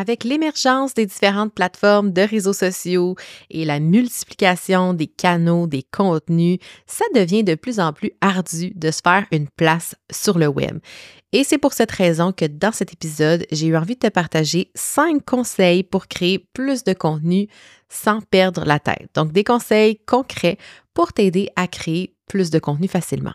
avec l'émergence des différentes plateformes de réseaux sociaux et la multiplication des canaux, des contenus, ça devient de plus en plus ardu de se faire une place sur le web. Et c'est pour cette raison que dans cet épisode, j'ai eu envie de te partager cinq conseils pour créer plus de contenu sans perdre la tête. Donc des conseils concrets pour t'aider à créer plus de contenu facilement.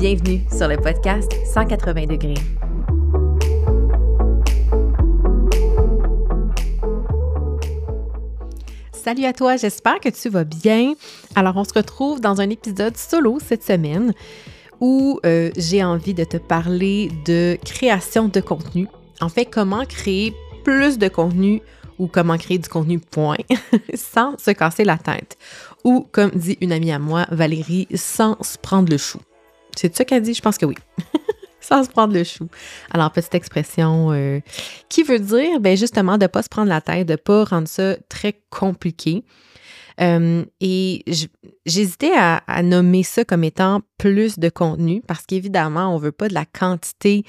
Bienvenue sur le podcast 180 degrés. Salut à toi, j'espère que tu vas bien. Alors, on se retrouve dans un épisode solo cette semaine où euh, j'ai envie de te parler de création de contenu. En fait, comment créer plus de contenu ou comment créer du contenu point sans se casser la tête. Ou, comme dit une amie à moi, Valérie, sans se prendre le chou. C'est ça qu'elle dit? Je pense que oui. Sans se prendre le chou. Alors, petite expression euh, qui veut dire, ben justement, de ne pas se prendre la tête, de ne pas rendre ça très compliqué. Euh, et j'hésitais à, nommer ça comme étant plus de contenu parce qu'évidemment, on ne veut pas de la quantité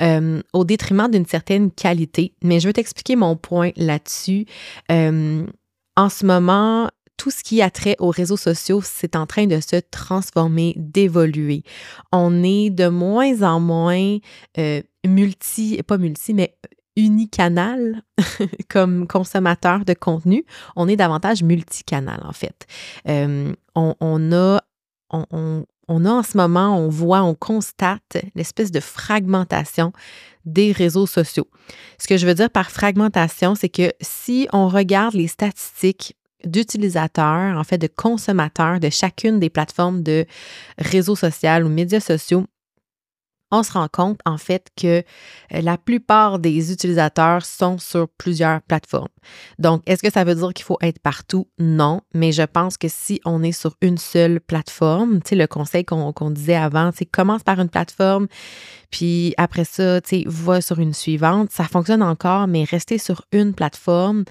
euh, au détriment d'une certaine qualité. Mais je vais t'expliquer mon point là-dessus. en ce moment, tout ce qui a trait aux réseaux sociaux, c'est en train de se transformer, d'évoluer. On est de moins en moins euh, multi, pas multi, mais unicanal comme consommateur de contenu. On est davantage multicanal, en fait. Euh, on, a, on, on a en ce moment, on voit, on constate l'espèce de fragmentation des réseaux sociaux. Ce que je veux dire par fragmentation, c'est que si on regarde les statistiques d'utilisateurs, en fait de consommateurs de chacune des plateformes de réseaux sociaux ou médias sociaux, on se rend compte en fait que euh, la plupart des utilisateurs sont sur plusieurs plateformes. Donc, est-ce que ça veut dire qu'il faut être partout? Non, mais je pense que si on est sur une seule plateforme, tu sais, le conseil qu'on disait avant, c'est commence par une plateforme, puis après ça, tu sais, va sur une suivante. Ça fonctionne encore, mais rester sur une plateforme,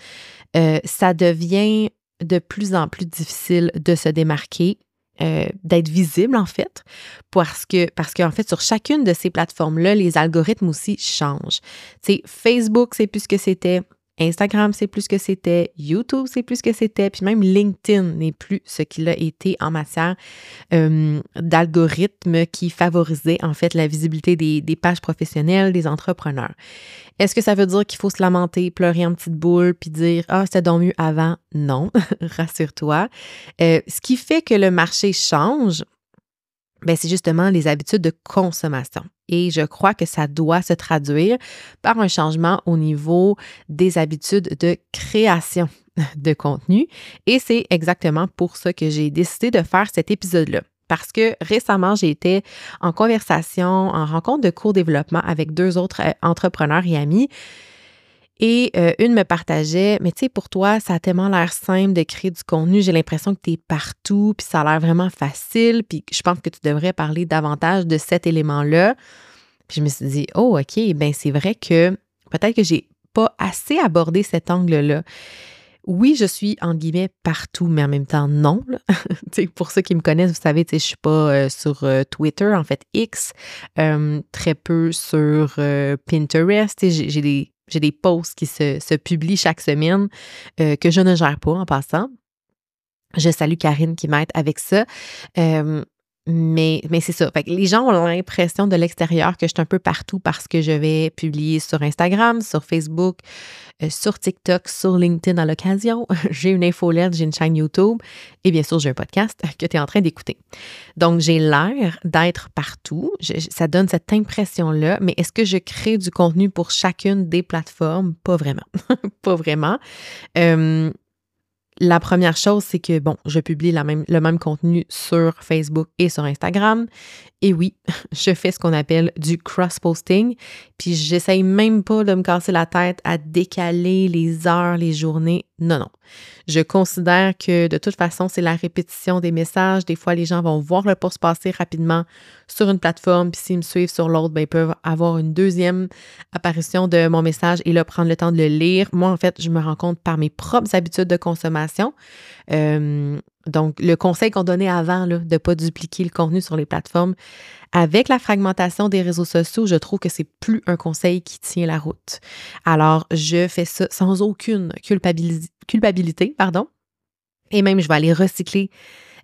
euh, ça devient de plus en plus difficile de se démarquer, euh, d'être visible en fait, parce que parce qu'en fait sur chacune de ces plateformes là, les algorithmes aussi changent. Tu Facebook c'est plus ce que c'était, Instagram, c'est plus ce que c'était. YouTube, c'est plus ce que c'était. Puis même LinkedIn n'est plus ce qu'il a été en matière euh, d'algorithmes qui favorisait en fait la visibilité des, pages professionnelles des entrepreneurs. Est-ce que ça veut dire qu'il faut se lamenter, pleurer en petite boule, puis dire Ah, c'était donc mieux avant? Non, rassure-toi. Euh, ce qui fait que le marché change, c'est justement les habitudes de consommation. Et je crois que ça doit se traduire par un changement au niveau des habitudes de création de contenu. Et c'est exactement pour ça que j'ai décidé de faire cet épisode-là. Parce que récemment, j'ai été en conversation, en rencontre de cours développement avec deux autres euh, entrepreneurs et amis et euh, une me partageait, mais tu sais, pour toi, ça a tellement l'air simple de créer du contenu. J'ai l'impression que tu es partout, puis ça a l'air vraiment facile, puis je pense que tu devrais parler davantage de cet élément-là. Puis je me suis dit, oh, OK, ben c'est vrai que peut-être que j'ai pas assez abordé cet angle-là. Oui, je suis en guillemets partout, mais en même temps non. pour ceux qui me connaissent, vous savez, je ne suis pas euh, sur euh, Twitter, en fait X, très peu sur Pinterest. J'ai des j'ai des posts qui se, publient chaque semaine euh, que je ne gère pas en passant. Je salue Karine qui m'aide avec ça. Euh, mais, mais c'est ça. Fait les gens ont l'impression de l'extérieur que je suis un peu partout parce que je vais publier sur Instagram, sur Facebook, euh, sur TikTok, sur LinkedIn à l'occasion. j'ai une infolette, j'ai une chaîne YouTube et bien sûr, j'ai un podcast que tu es en train d'écouter. Donc, j'ai l'air d'être partout. ça donne cette impression-là. Mais est-ce que je crée du contenu pour chacune des plateformes? Pas vraiment. Pas vraiment. Euh, la première chose, c'est que, bon, je publie le même contenu sur Facebook et sur Instagram. Et oui, je fais ce qu'on appelle du cross-posting. Puis j'essaye même pas de me casser la tête à décaler les heures, les journées. Non, non. Je considère que de toute façon, c'est la répétition des messages. Des fois, les gens vont voir le post passer rapidement sur une plateforme. Puis s'ils me suivent sur l'autre, ben, ils peuvent avoir une deuxième apparition de mon message et là, prendre le temps de le lire. Moi, en fait, je me rends compte par mes propres habitudes de consommation. Euh, donc, le conseil qu'on donnait avant de ne pas dupliquer le contenu sur les plateformes, avec la fragmentation des réseaux sociaux, je trouve que c'est plus un conseil qui tient la route. Alors, je fais ça sans aucune culpabilité, pardon. Et même, je vais aller recycler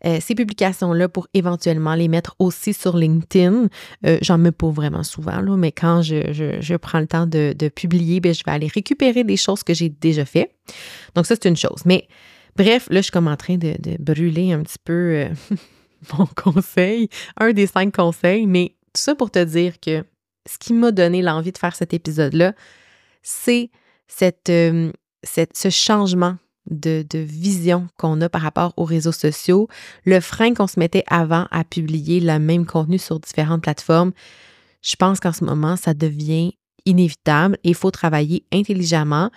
euh, ces publications-là pour éventuellement les mettre aussi sur LinkedIn. Euh, j'en mets pas vraiment souvent, là, mais quand je, prends le temps de, publier, bien, je vais aller récupérer des choses que j'ai déjà fait. Donc, ça, c'est une chose. Mais Bref, là, je suis comme en train de, brûler un petit peu euh, mon conseil, un des cinq conseils, mais tout ça pour te dire que ce qui m'a donné l'envie de faire cet épisode-là, c'est euh, ce changement de, vision qu'on a par rapport aux réseaux sociaux, le frein qu'on se mettait avant à publier le même contenu sur différentes plateformes. Je pense qu'en ce moment, ça devient inévitable il faut travailler intelligemment.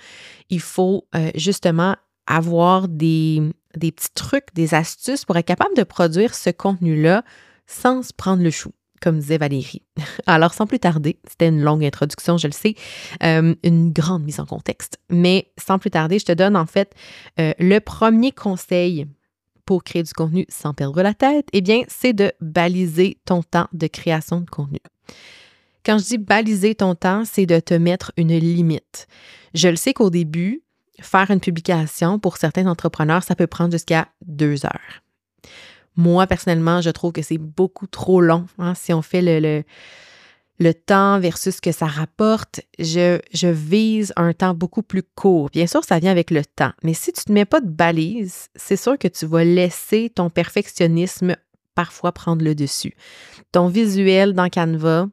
Il faut euh, justement avoir des, des petits trucs, des astuces pour être capable de produire ce contenu-là sans se prendre le chou comme disait Valérie. Alors, sans plus tarder, c'était une longue introduction, je le sais, euh, une grande mise en contexte, mais sans plus tarder, je te donne en fait euh, le premier conseil pour créer du contenu sans perdre la tête, eh bien, c'est de baliser ton temps de création de contenu. Quand je dis baliser ton temps, c'est de te mettre une limite. Je le sais qu'au début, faire une publication, pour certains entrepreneurs, ça peut prendre jusqu'à deux heures. Moi, personnellement, je trouve que c'est beaucoup trop long. Hein. si on fait le, temps versus ce que ça rapporte, je, je, vise un temps beaucoup plus court. Bien sûr, ça vient avec le temps, mais si tu ne mets pas de balise, c'est sûr que tu vas laisser ton perfectionnisme parfois prendre le dessus. Ton visuel dans Canva,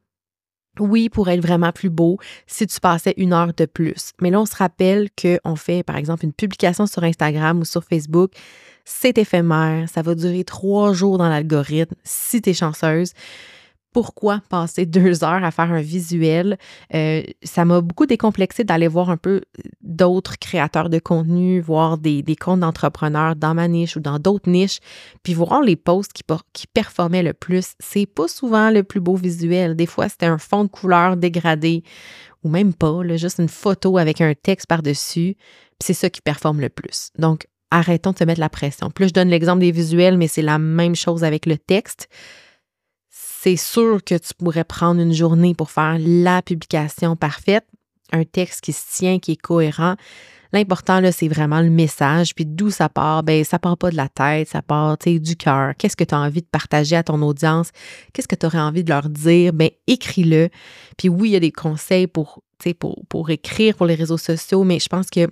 oui, pour être vraiment plus beau si tu passais une heure de plus. Mais là, on se rappelle qu'on fait, par exemple, une publication sur Instagram ou sur Facebook. C'est éphémère, ça va durer trois jours dans l'algorithme si tu es chanceuse pourquoi passer deux heures à faire un visuel. Euh, ça m'a beaucoup décomplexé d'aller voir un peu d'autres créateurs de contenu, voir des, comptes d'entrepreneurs dans ma niche ou dans d'autres niches, puis voir les posts qui, performaient le plus. C'est pas souvent le plus beau visuel. Des fois, c'était un fond de couleur dégradé ou même pas, juste une photo avec un texte par-dessus. C'est ça qui performe le plus. Donc, arrêtons de se mettre la pression. Plus je donne l'exemple des visuels, mais c'est la même chose avec le texte c'est sûr que tu pourrais prendre une journée pour faire la publication parfaite, un texte qui se tient, qui est cohérent. L'important, là, c'est vraiment le message. Puis d'où ça part? Ben, ça part pas de la tête, ça part du cœur. Qu'est-ce que tu as envie de partager à ton audience? Qu'est-ce que tu aurais envie de leur dire? Ben, écris-le. Puis oui, il y a des conseils pour, pour, pour écrire pour les réseaux sociaux, mais je pense que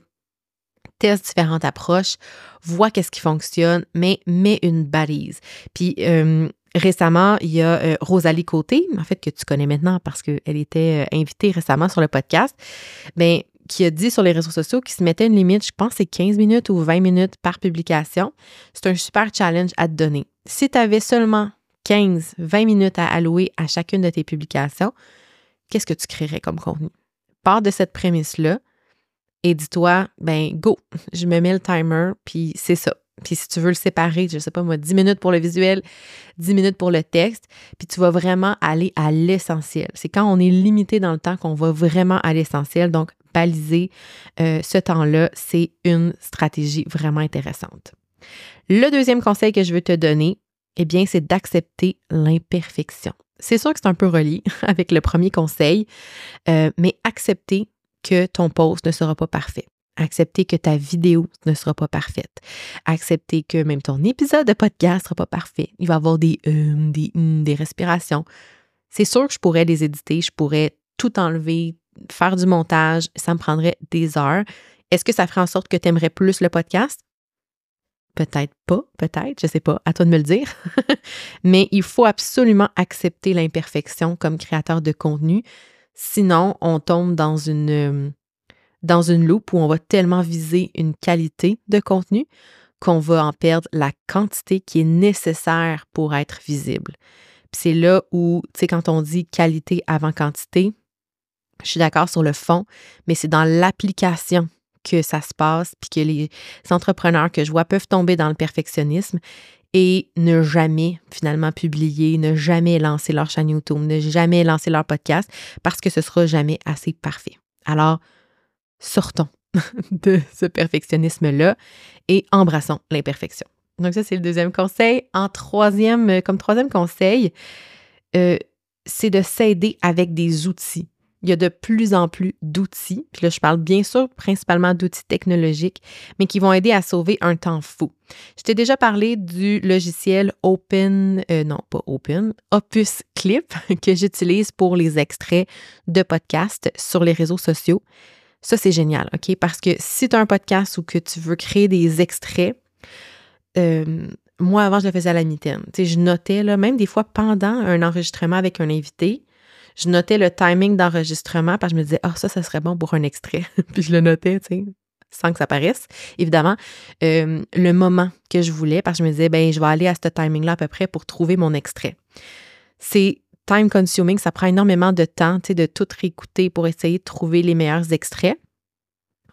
teste différentes approches, vois qu'est-ce qui fonctionne, mais mets une balise. Puis euh, Récemment, il y a euh, Rosalie Côté, en fait, que tu connais maintenant parce qu'elle était euh, invitée récemment sur le podcast, mais qui a dit sur les réseaux sociaux qu'il se mettait une limite, je pense c'est 15 minutes ou 20 minutes par publication. C'est un super challenge à te donner. Si tu avais seulement 15, 20 minutes à allouer à chacune de tes publications, qu'est-ce que tu créerais comme contenu? Pars de cette prémisse-là et dis-toi, ben go, je me mets le timer, puis c'est ça. Puis si tu veux le séparer, je sais pas moi, 10 minutes pour le visuel, 10 minutes pour le texte, puis tu vas vraiment aller à l'essentiel. C'est quand on est limité dans le temps qu'on va vraiment à l'essentiel. Donc, baliser euh, ce temps-là, c'est une stratégie vraiment intéressante. Le deuxième conseil que je veux te donner, eh bien, c'est d'accepter l'imperfection. C'est sûr que c'est un peu relié avec le premier conseil, euh, mais accepter que ton post ne sera pas parfait. Accepter que ta vidéo ne sera pas parfaite. Accepter que même ton épisode de podcast ne sera pas parfait. Il va y avoir des hum, des hum, des respirations. C'est sûr que je pourrais les éditer, je pourrais tout enlever, faire du montage, ça me prendrait des heures. Est-ce que ça ferait en sorte que tu aimerais plus le podcast? Peut-être pas, peut-être, je sais pas, à toi de me le dire. Mais il faut absolument accepter l'imperfection comme créateur de contenu. Sinon, on tombe dans une hum, dans une loupe où on va tellement viser une qualité de contenu qu'on va en perdre la quantité qui est nécessaire pour être visible. c'est là où, tu sais, quand on dit qualité avant quantité, je suis d'accord sur le fond, mais c'est dans l'application que ça se passe, puis que les entrepreneurs que je vois peuvent tomber dans le perfectionnisme et ne jamais finalement publier, ne jamais lancer leur chaîne YouTube, ne jamais lancer leur podcast parce que ce sera jamais assez parfait. Alors, sortons de ce perfectionnisme-là et embrassons l'imperfection. Donc ça, c'est le deuxième conseil. En troisième, euh, comme troisième conseil, euh, c'est de s'aider avec des outils. Il y a de plus en plus d'outils. Puis là, je parle bien sûr principalement d'outils technologiques, mais qui vont aider à sauver un temps fou. Je t'ai déjà parlé du logiciel Open, euh, non pas Open, Opus Clip que j'utilise pour les extraits de podcasts sur les réseaux sociaux. Ça, c'est génial, OK? Parce que si tu as un podcast ou que tu veux créer des extraits, euh, moi, avant, je le faisais à la mitaine. Tu sais, je notais, là, même des fois pendant un enregistrement avec un invité, je notais le timing d'enregistrement parce que je me disais, ah, ça, ça serait bon pour un extrait. puis je le notais, tu sais, sans que ça paraisse, évidemment. Euh, le moment que je voulais parce que je me disais, ben, je vais aller à ce timing-là à peu près pour trouver mon extrait. C'est time consuming, ça prend énormément de temps, tu sais, de tout réécouter pour essayer de trouver les meilleurs extraits.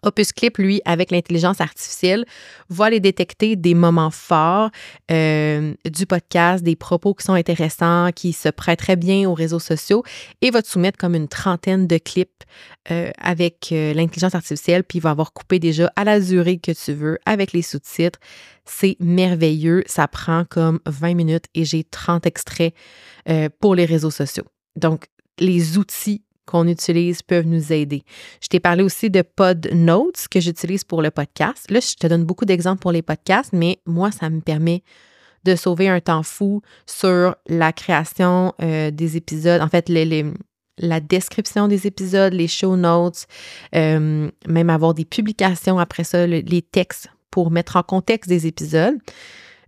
Opus Clip, lui, avec l'intelligence artificielle, va les détecter des moments forts euh, du podcast, des propos qui sont intéressants, qui se prêteraient bien aux réseaux sociaux et va te soumettre comme une trentaine de clips euh, avec euh, l'intelligence artificielle, puis il va avoir coupé déjà à la durée que tu veux avec les sous-titres. C'est merveilleux. Ça prend comme 20 minutes et j'ai 30 extraits pour les réseaux sociaux. Donc, les outils qu'on utilise peuvent nous aider. Je t'ai parlé aussi de Pod Notes que j'utilise pour le podcast. Là, je te donne beaucoup d'exemples pour les podcasts, mais moi, ça me permet de sauver un temps fou sur la création euh, des épisodes, en fait, la description des épisodes, les show notes, euh, même avoir des publications après ça, les textes pour mettre en contexte des épisodes.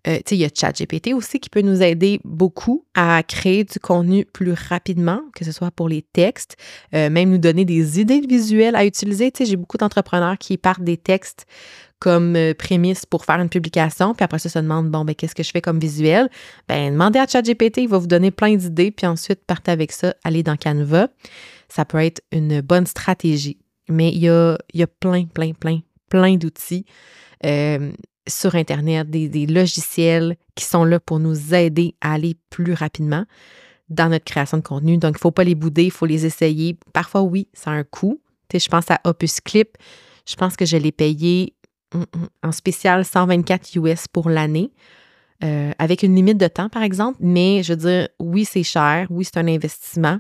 Euh, il y a ChatGPT aussi qui peut nous aider beaucoup à créer du contenu plus rapidement, que ce soit pour les textes, euh, même nous donner des idées visuelles à utiliser. J'ai beaucoup d'entrepreneurs qui partent des textes comme euh, prémisse pour faire une publication, puis après ça se demandent, bon, ben, qu'est-ce que je fais comme visuel? Ben, demandez à ChatGPT, il va vous donner plein d'idées, puis ensuite partez avec ça, allez dans Canva. Ça peut être une bonne stratégie. Mais il y a, il y a plein, plein, plein, plein d'outils sur Internet, des, logiciels qui sont là pour nous aider à aller plus rapidement dans notre création de contenu. Donc, il ne faut pas les bouder, il faut les essayer. Parfois, oui, ça a un coût. Tu je pense à Opus Clip. Je pense que je l'ai payé mm, mm, en spécial 124 US pour l'année. Euh, avec une limite de temps, par exemple, mais je veux dire, oui, c'est cher, oui, c'est un investissement,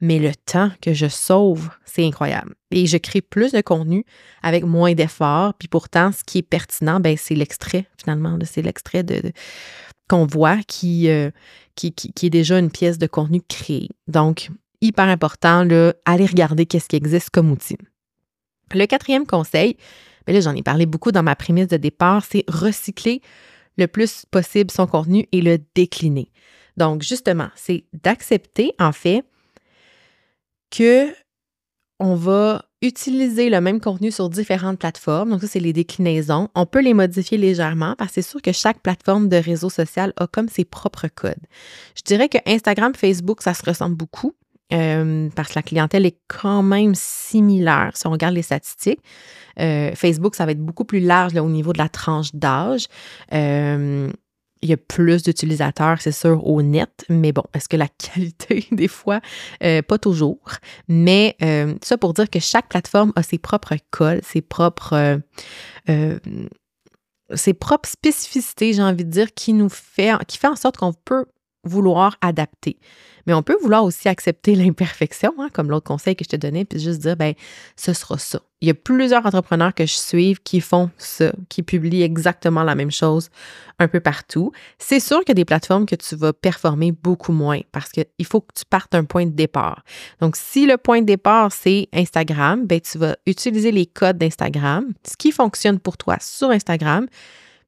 mais le temps que je sauve, c'est incroyable. Et je crée plus de contenu avec moins d'efforts. Puis pourtant, ce qui est pertinent, ben, c'est l'extrait, finalement. C'est l'extrait qu'on voit qui, euh, qui, est déjà une pièce de contenu créée. Donc, hyper important, là, aller regarder qu'est-ce qui existe comme outil. Le quatrième conseil, ben là, j'en ai parlé beaucoup dans ma prémisse de départ, c'est recycler le plus possible son contenu et le décliner. Donc, justement, c'est d'accepter, en fait, que on va utiliser le même contenu sur différentes plateformes. Donc, ça, c'est les déclinaisons. On peut les modifier légèrement parce que c'est sûr que chaque plateforme de réseau social a comme ses propres codes. Je dirais que Instagram, Facebook, ça se ressemble beaucoup. Euh, parce que la clientèle est quand même similaire si on regarde les statistiques. Euh, Facebook, ça va être beaucoup plus large au niveau de la tranche d'âge. Euh, il y a plus d'utilisateurs, c'est sûr, au net, mais bon, est-ce que la qualité, des fois, euh, pas toujours? Mais euh, ça pour dire que chaque plateforme a ses propres codes, ses propres, euh, ses propres spécificités, j'ai envie de dire, qui nous fait, qui fait en sorte qu'on peut vouloir adapter. Mais on peut vouloir aussi accepter l'imperfection, hein, comme l'autre conseil que je te donnais, puis juste dire, ben, ce sera ça. Il y a plusieurs entrepreneurs que je suis qui font ça, qui publient exactement la même chose un peu partout. C'est sûr qu'il y a des plateformes que tu vas performer beaucoup moins parce qu'il faut que tu partes d'un point de départ. Donc, si le point de départ, c'est Instagram, ben, tu vas utiliser les codes d'Instagram, ce qui fonctionne pour toi sur Instagram,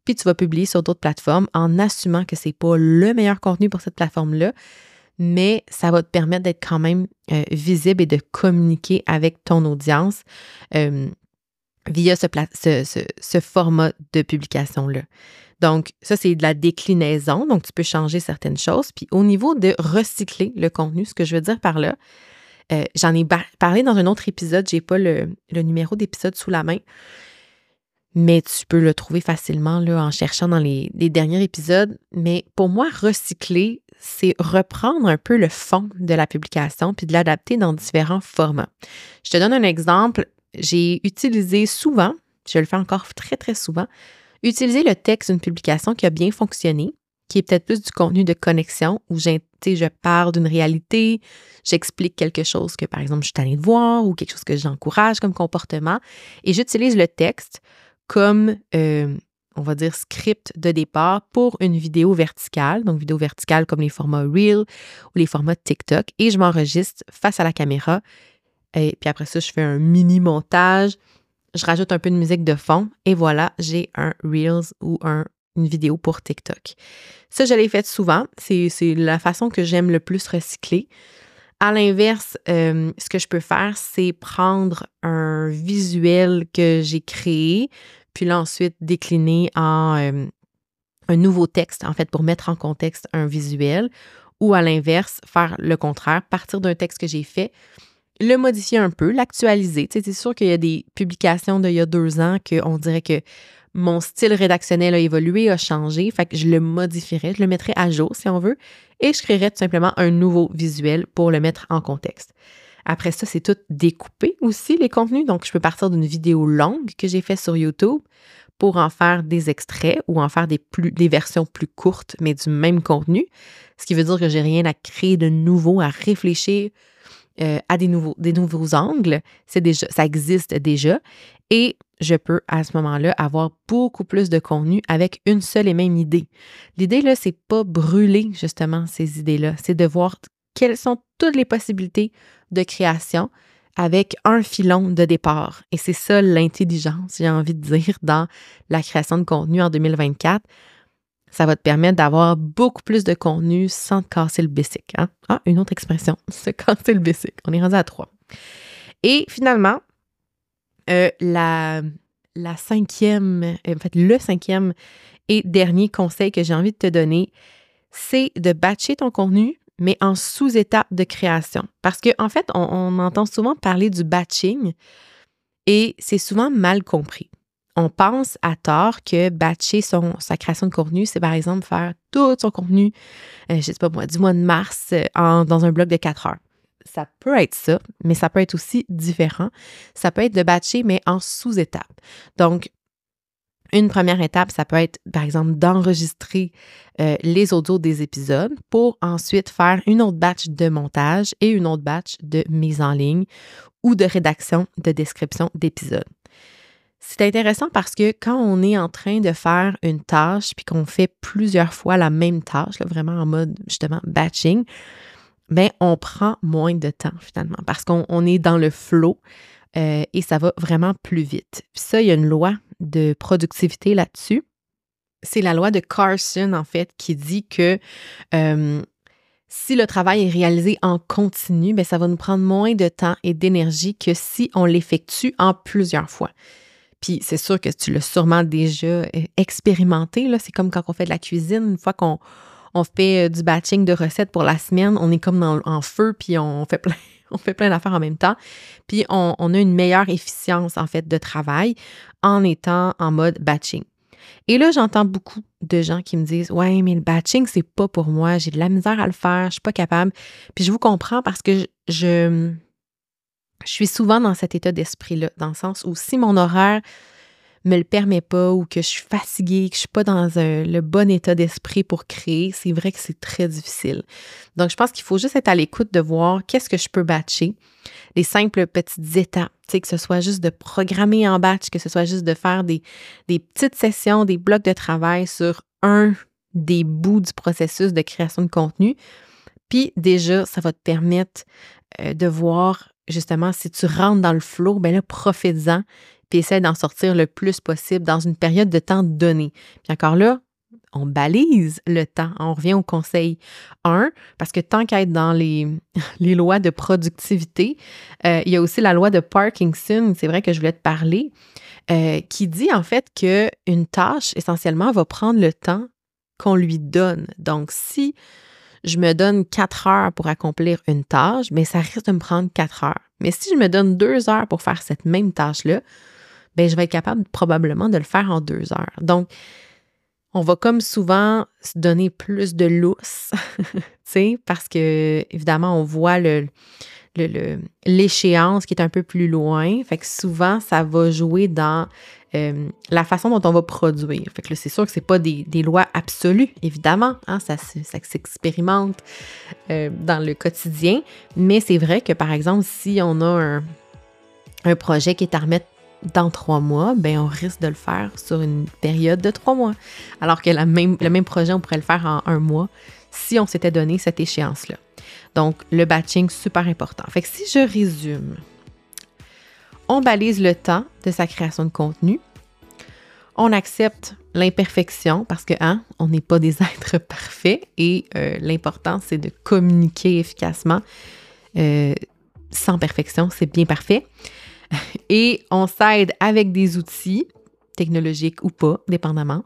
puis tu vas publier sur d'autres plateformes en assumant que ce n'est pas le meilleur contenu pour cette plateforme-là, mais ça va te permettre d'être quand même euh, visible et de communiquer avec ton audience. Euh, via ce, format de publication-là. Donc, ça, c'est de la déclinaison. Donc, tu peux changer certaines choses. Puis, au niveau de recycler le contenu, ce que je veux dire par là, euh, j'en ai parlé dans un autre épisode. Je n'ai pas le, numéro d'épisode sous la main. Mais tu peux le trouver facilement là, en cherchant dans les, derniers épisodes. Mais pour moi, recycler, c'est reprendre un peu le fond de la publication puis de l'adapter dans différents formats. Je te donne un exemple. J'ai utilisé souvent, je le fais encore très, très souvent, Utiliser le texte d'une publication qui a bien fonctionné, qui est peut-être plus du contenu de connexion où je parle d'une réalité, j'explique quelque chose que, par exemple, je suis allée de voir ou quelque chose que j'encourage comme comportement, et j'utilise le texte comme, euh, on va dire, script de départ pour une vidéo verticale, donc vidéo verticale comme les formats Reel ou les formats TikTok, et je m'enregistre face à la caméra. Et puis après ça, je fais un mini montage je rajoute un peu de musique de fond et voilà, j'ai un Reels ou une vidéo pour TikTok. Ça, je l'ai fait souvent. C'est la façon que j'aime le plus recycler. À l'inverse, euh, ce que je peux faire, c'est prendre un visuel que j'ai créé, puis là ensuite décliner en euh, un nouveau texte, en fait, pour mettre en contexte un visuel, ou à l'inverse, faire le contraire, partir d'un texte que j'ai fait, le modifier un peu, l'actualiser. Tu sais, c'est sûr qu'il y a des publications d'il y a deux ans qu'on dirait que mon style rédactionnel a évolué, a changé, fait que je le modifierais, je le mettrais à jour si on veut, et je créerais tout simplement un nouveau visuel pour le mettre en contexte. Après ça, c'est tout découpé aussi, les contenus. Donc, je peux partir d'une vidéo longue que j'ai faite sur YouTube pour en faire des extraits ou en faire des, versions plus courtes, mais du même contenu. Ce qui veut dire que j'ai rien à créer de nouveau, à réfléchir, euh, à des nouveaux, angles. Déjà, ça existe déjà. Et je peux à ce moment-là avoir beaucoup plus de contenu avec une seule et même idée. L'idée, là, c'est pas brûler justement ces idées-là, c'est de voir quelles sont toutes les possibilités de création avec un filon de départ. Et c'est ça l'intelligence, j'ai envie de dire, dans la création de contenu en 2024 ça va te permettre d'avoir beaucoup plus de contenu sans te casser le basic. Hein? Ah, une autre expression, se casser le basic. On est rendu à trois. Et finalement, euh, la, cinquième, en fait, le cinquième et dernier conseil que j'ai envie de te donner, c'est de batcher ton contenu, mais en sous-étape de création. Parce qu'en en fait, on entend souvent parler du batching et c'est souvent mal compris on pense à tort que batcher son, sa création de contenu, c'est par exemple faire tout son contenu, euh, je ne sais pas moi, du mois de mars euh, dans un bloc de 4 heures. Ça peut être ça, mais ça peut être aussi différent. Ça peut être de batcher, mais en sous-étapes. Donc, une première étape, ça peut être, par exemple, d'enregistrer euh, les audios des épisodes pour ensuite faire une autre batch de montage et une autre batch de mise en ligne ou de rédaction de description d'épisodes. C'est intéressant parce que quand on est en train de faire une tâche puis qu'on fait plusieurs fois la même tâche, vraiment en mode justement batching, bien, on prend moins de temps finalement parce qu'on est dans le flow euh, et ça va vraiment plus vite. Puis ça, il y a une loi de productivité là-dessus. C'est la loi de Carson, en fait, qui dit que euh, si le travail est réalisé en continu, bien, ça va nous prendre moins de temps et d'énergie que si on l'effectue en plusieurs fois. Puis c'est sûr que tu l'as sûrement déjà euh, expérimenté. C'est comme quand on fait de la cuisine, une fois qu'on on fait euh, du batching de recettes pour la semaine, on est comme en feu, puis on fait plein, d'affaires en même temps. Puis on, a une meilleure efficience en fait de travail en étant en mode batching. Et là, j'entends beaucoup de gens qui me disent Ouais, mais le batching, c'est pas pour moi, j'ai de la misère à le faire, je suis pas capable. Puis je vous comprends parce que je suis souvent dans cet état d'esprit-là, dans le sens où si mon horaire me le permet pas ou que je suis fatiguée, que je suis pas dans le bon état d'esprit pour créer, c'est vrai que c'est très difficile. Donc, je pense qu'il faut juste être à l'écoute de voir qu'est-ce que je peux batcher, les simples petites étapes, que ce soit juste de programmer en batch, que ce soit juste de faire des, des petites sessions, des blocs de travail sur un des bouts du processus de création de contenu. Puis déjà, ça va te permettre euh, de voir justement, si tu rentres dans le flow, ben là, profites-en, puis essaie d'en sortir le plus possible dans une période de temps donnée. Puis encore là, on balise le temps. On revient au conseil 1, parce que tant qu'à être dans les, les lois de productivité, euh, il y a aussi la loi de Parkinson, c'est vrai que je voulais te parler. euh, qui dit en fait que une tâche essentiellement va prendre le temps qu'on lui donne. Donc, si je me donne quatre heures pour accomplir une tâche, mais ça risque de me prendre quatre heures. Mais si je me donne deux heures pour faire cette même tâche-là, ben je vais être capable probablement de le faire en deux heures. Donc, on va comme souvent se donner plus de lousse, tu sais, parce que évidemment, on voit le, l'échéance qui est un peu plus loin. Fait que souvent, ça va jouer dans euh, la façon dont on va produire. Fait que c'est sûr que c'est pas des, lois absolues, évidemment. Hein, ça, ça s'expérimente euh, dans le quotidien. Mais c'est vrai que, par exemple, si on a un, un projet qui est à remettre dans trois mois, ben on risque de le faire sur une période de trois mois. Alors que le même projet, on pourrait le faire en un mois si on s'était donné cette échéance-là. Donc, le batching, super important. Fait que si je résume, on balise le temps de sa création de contenu. On accepte l'imperfection parce que, hein, on n'est pas des êtres parfaits et euh, l'important, c'est de communiquer efficacement. Euh, sans perfection, c'est bien parfait. Et on s'aide avec des outils, technologiques ou pas, dépendamment.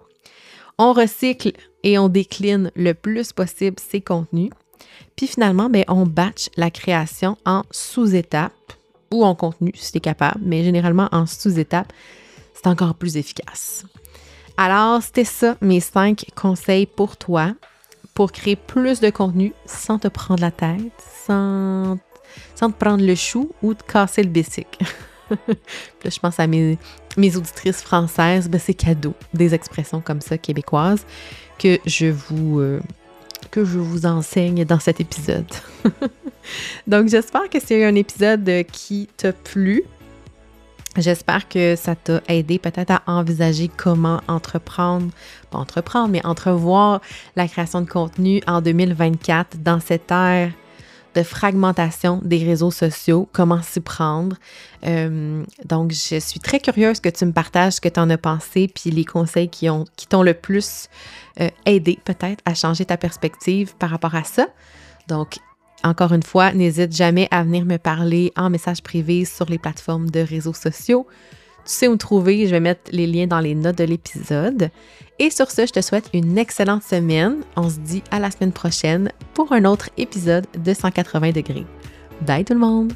On recycle et on décline le plus possible ses contenus. Puis finalement, ben, on batch la création en sous-étapes ou en contenu si tu es capable, mais généralement en sous-étapes, c'est encore plus efficace. Alors, c'était ça mes cinq conseils pour toi pour créer plus de contenu sans te prendre la tête, sans, sans te prendre le chou ou te casser le bicycle. là, je pense à mes, auditrices françaises, ben, c'est cadeau, des expressions comme ça québécoises que je vous, euh, que je vous enseigne dans cet épisode. Donc, j'espère que c'est un épisode qui t'a plu. J'espère que ça t'a aidé peut-être à envisager comment entreprendre, pas entreprendre, mais entrevoir la création de contenu en 2024 dans cette ère de fragmentation des réseaux sociaux, comment s'y prendre. Euh, donc, je suis très curieuse que tu me partages ce que tu en as pensé, puis les conseils qui, ont, qui t'ont le plus euh, aidé peut-être à changer ta perspective par rapport à ça. Donc, encore une fois, n'hésite jamais à venir me parler en message privé sur les plateformes de réseaux sociaux. Tu sais où trouver, je vais mettre les liens dans les notes de l'épisode. Et sur ce, je te souhaite une excellente semaine. On se dit à la semaine prochaine pour un autre épisode de 180 degrés. Bye tout le monde!